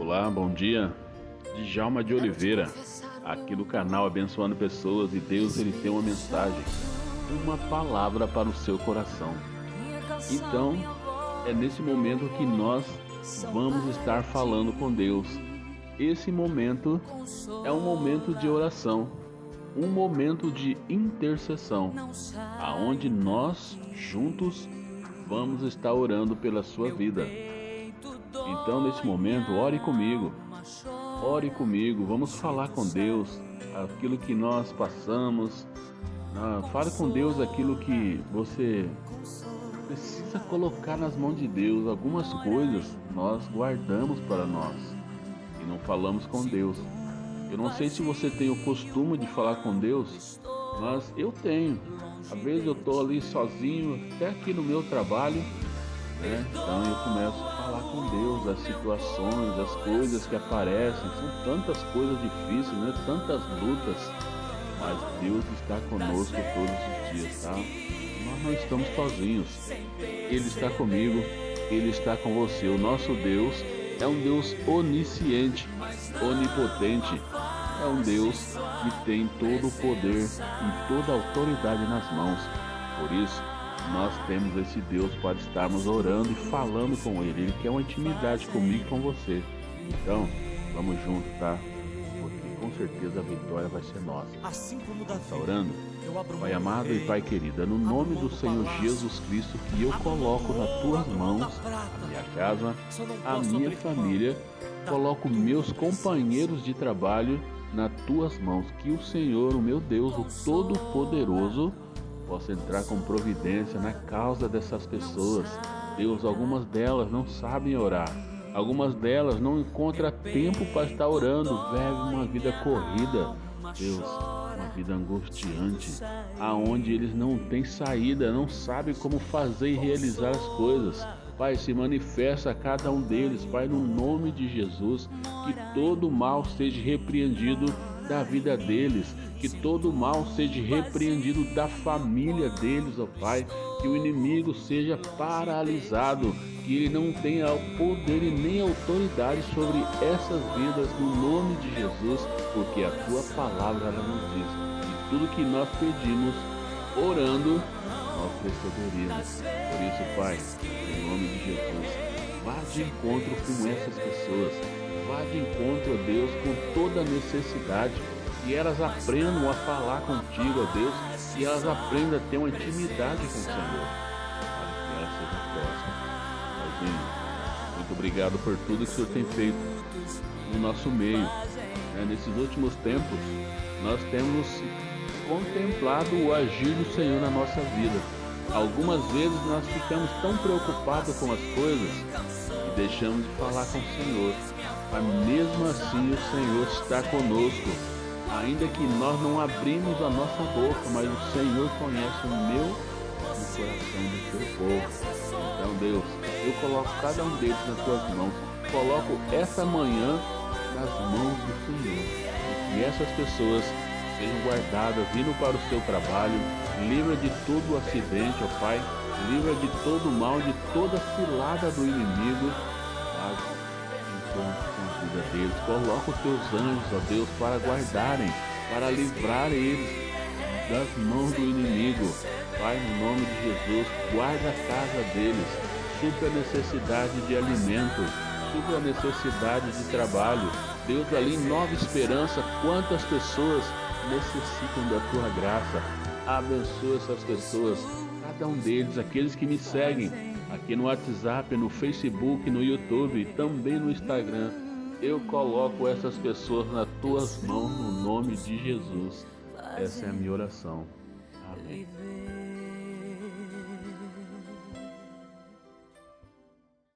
Olá, bom dia. Djalma de Oliveira, aqui no canal Abençoando Pessoas e Deus ele tem uma mensagem, uma palavra para o seu coração. Então, é nesse momento que nós vamos estar falando com Deus. Esse momento é um momento de oração, um momento de intercessão, aonde nós juntos vamos estar orando pela sua vida. Então, nesse momento, ore comigo. Ore comigo, vamos falar com Deus aquilo que nós passamos. Ah, fale com Deus aquilo que você precisa colocar nas mãos de Deus. Algumas coisas nós guardamos para nós e não falamos com Deus. Eu não sei se você tem o costume de falar com Deus, mas eu tenho. Às vezes eu estou ali sozinho, até aqui no meu trabalho, né? Então eu começo a falar com Deus as situações, as coisas que aparecem, são tantas coisas difíceis, né? Tantas lutas, mas Deus está conosco todos os dias, tá? Nós não estamos sozinhos. Ele está comigo, ele está com você. O nosso Deus é um Deus onisciente, onipotente. É um Deus que tem todo o poder e toda a autoridade nas mãos. Por isso, nós temos esse Deus para estarmos orando e falando com Ele. Ele quer uma intimidade comigo e com você. Então, vamos juntos, tá? Porque com certeza a vitória vai ser nossa. Assim como Davi, tá orando? Pai amado e Pai querido, é no nome do Senhor Jesus Cristo que eu coloco nas tuas mãos a minha casa, a minha família, coloco meus companheiros de trabalho nas tuas mãos. Que o Senhor, o meu Deus, o Todo-Poderoso, possa entrar com providência na causa dessas pessoas. Deus, algumas delas não sabem orar. Algumas delas não encontram tempo para estar orando, vivem uma vida corrida. Deus, uma vida angustiante, aonde eles não têm saída, não sabem como fazer e realizar as coisas. Pai, se manifesta a cada um deles, Pai, no nome de Jesus, que todo mal seja repreendido da vida deles, que todo mal seja repreendido da família deles, ó Pai, que o inimigo seja paralisado, que ele não tenha poder e nem autoridade sobre essas vidas no nome de Jesus, porque a tua palavra ela nos diz que tudo que nós pedimos orando nós receberíamos. Por isso, Pai, em nome de Jesus, vá de encontro com essas pessoas, vá de encontro a Deus com toda necessidade que elas aprendam a falar contigo, ó Deus, e elas aprendam a ter uma intimidade com o Senhor, muito obrigado por tudo que o Senhor tem feito no nosso meio. Né? Nesses últimos tempos, nós temos contemplado o agir do Senhor na nossa vida. Algumas vezes nós ficamos tão preocupados com as coisas que deixamos de falar com o Senhor. Mas mesmo assim o Senhor está conosco. Ainda que nós não abrimos a nossa boca, mas o Senhor conhece o meu e o coração do teu povo. Então, Deus, eu coloco cada um deles nas tuas mãos, coloco essa manhã nas mãos do Senhor, e que essas pessoas sejam guardadas, vindo para o seu trabalho, livra de todo acidente, ó Pai, livra de todo mal, de toda cilada do inimigo, encontro com a vida deles. Coloca os teus anjos, ó Deus, para guardarem, para livrar eles das mãos do inimigo. Pai, no nome de Jesus, guarda a casa deles, supra a necessidade de alimento, supra a necessidade de trabalho. Deus, ali Nova Esperança, quantas pessoas necessitam da tua graça. Abençoa essas pessoas, cada um deles, aqueles que me seguem aqui no WhatsApp, no Facebook, no YouTube, também no Instagram. Eu coloco essas pessoas nas tuas mãos no nome de Jesus. Essa é a minha oração. Amém.